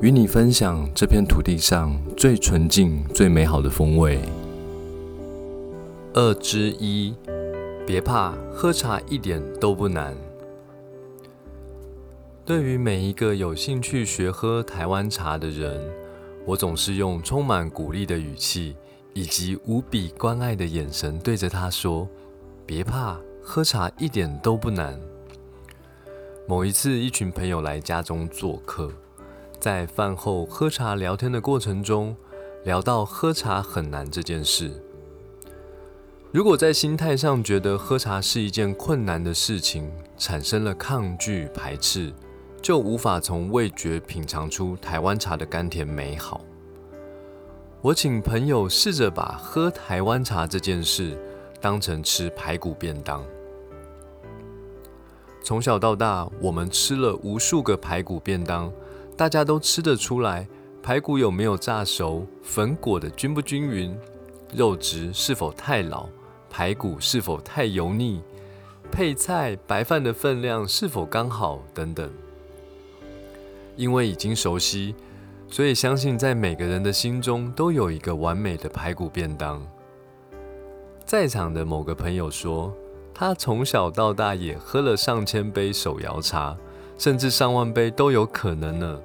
与你分享这片土地上最纯净、最美好的风味。二之一，别怕，喝茶一点都不难。对于每一个有兴趣学喝台湾茶的人，我总是用充满鼓励的语气以及无比关爱的眼神对着他说：“别怕，喝茶一点都不难。”某一次，一群朋友来家中做客。在饭后喝茶聊天的过程中，聊到喝茶很难这件事。如果在心态上觉得喝茶是一件困难的事情，产生了抗拒排斥，就无法从味觉品尝出台湾茶的甘甜美好。我请朋友试着把喝台湾茶这件事当成吃排骨便当。从小到大，我们吃了无数个排骨便当。大家都吃得出来，排骨有没有炸熟，粉裹的均不均匀，肉质是否太老，排骨是否太油腻，配菜白饭的分量是否刚好等等。因为已经熟悉，所以相信在每个人的心中都有一个完美的排骨便当。在场的某个朋友说，他从小到大也喝了上千杯手摇茶。甚至上万杯都有可能呢。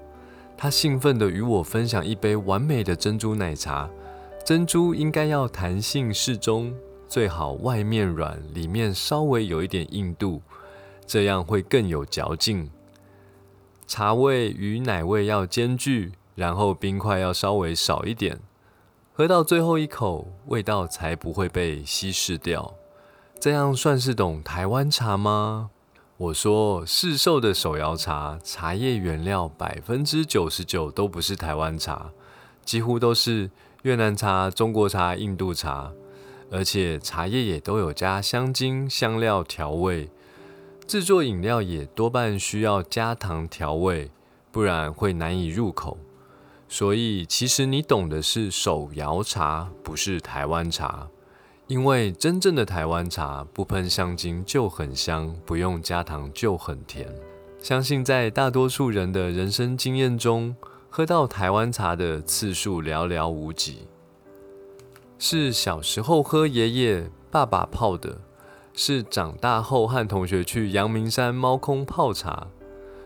他兴奋地与我分享一杯完美的珍珠奶茶，珍珠应该要弹性适中，最好外面软，里面稍微有一点硬度，这样会更有嚼劲。茶味与奶味要兼具，然后冰块要稍微少一点，喝到最后一口，味道才不会被稀释掉。这样算是懂台湾茶吗？我说，市售的手摇茶，茶叶原料百分之九十九都不是台湾茶，几乎都是越南茶、中国茶、印度茶，而且茶叶也都有加香精、香料调味，制作饮料也多半需要加糖调味，不然会难以入口。所以，其实你懂的是手摇茶，不是台湾茶。因为真正的台湾茶不喷香精就很香，不用加糖就很甜。相信在大多数人的人生经验中，喝到台湾茶的次数寥寥无几。是小时候喝爷爷、爸爸泡的，是长大后和同学去阳明山猫空泡茶，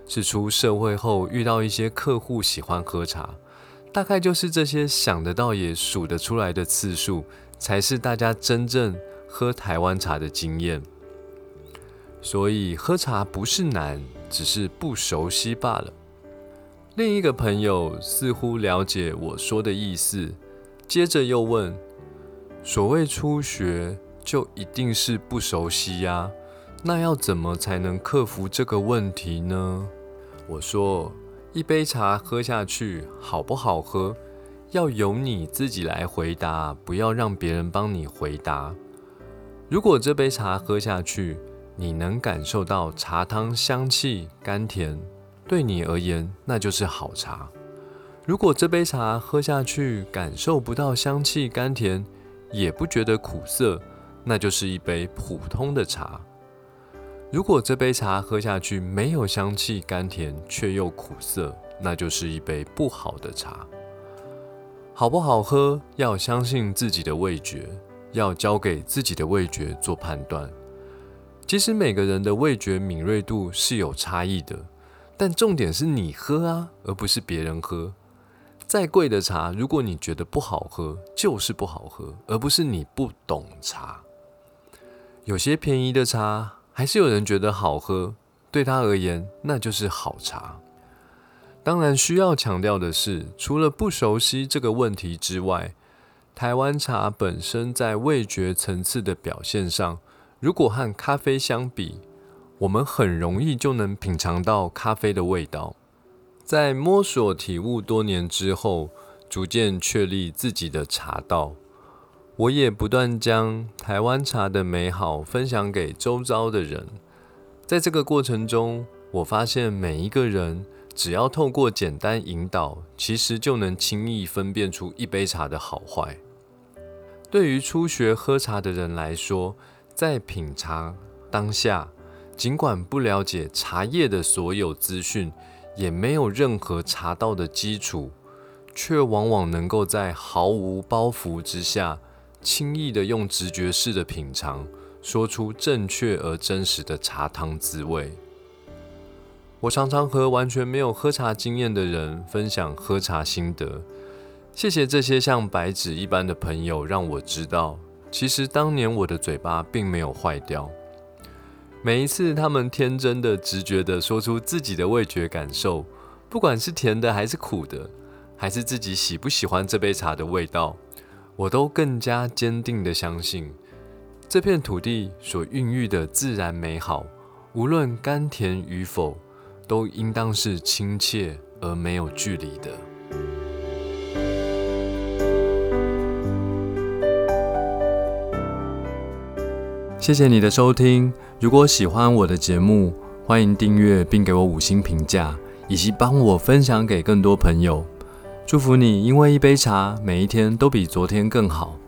是出社会后遇到一些客户喜欢喝茶，大概就是这些想得到也数得出来的次数。才是大家真正喝台湾茶的经验，所以喝茶不是难，只是不熟悉罢了。另一个朋友似乎了解我说的意思，接着又问：“所谓初学，就一定是不熟悉呀？那要怎么才能克服这个问题呢？”我说：“一杯茶喝下去，好不好喝？”要由你自己来回答，不要让别人帮你回答。如果这杯茶喝下去，你能感受到茶汤香气甘甜，对你而言那就是好茶。如果这杯茶喝下去感受不到香气甘甜，也不觉得苦涩，那就是一杯普通的茶。如果这杯茶喝下去没有香气甘甜，却又苦涩，那就是一杯不好的茶。好不好喝，要相信自己的味觉，要交给自己的味觉做判断。其实每个人的味觉敏锐度是有差异的，但重点是你喝啊，而不是别人喝。再贵的茶，如果你觉得不好喝，就是不好喝，而不是你不懂茶。有些便宜的茶，还是有人觉得好喝，对他而言，那就是好茶。当然，需要强调的是，除了不熟悉这个问题之外，台湾茶本身在味觉层次的表现上，如果和咖啡相比，我们很容易就能品尝到咖啡的味道。在摸索体悟多年之后，逐渐确立自己的茶道。我也不断将台湾茶的美好分享给周遭的人。在这个过程中，我发现每一个人只要透过简单引导，其实就能轻易分辨出一杯茶的好坏。对于初学喝茶的人来说，在品茶当下，尽管不了解茶叶的所有资讯，也没有任何茶道的基础，却往往能够在毫无包袱之下。轻易的用直觉式的品尝，说出正确而真实的茶汤滋味。我常常和完全没有喝茶经验的人分享喝茶心得。谢谢这些像白纸一般的朋友，让我知道，其实当年我的嘴巴并没有坏掉。每一次他们天真的、直觉的说出自己的味觉感受，不管是甜的还是苦的，还是自己喜不喜欢这杯茶的味道。我都更加坚定地相信，这片土地所孕育的自然美好，无论甘甜与否，都应当是亲切而没有距离的。谢谢你的收听。如果喜欢我的节目，欢迎订阅并给我五星评价，以及帮我分享给更多朋友。祝福你，因为一杯茶，每一天都比昨天更好。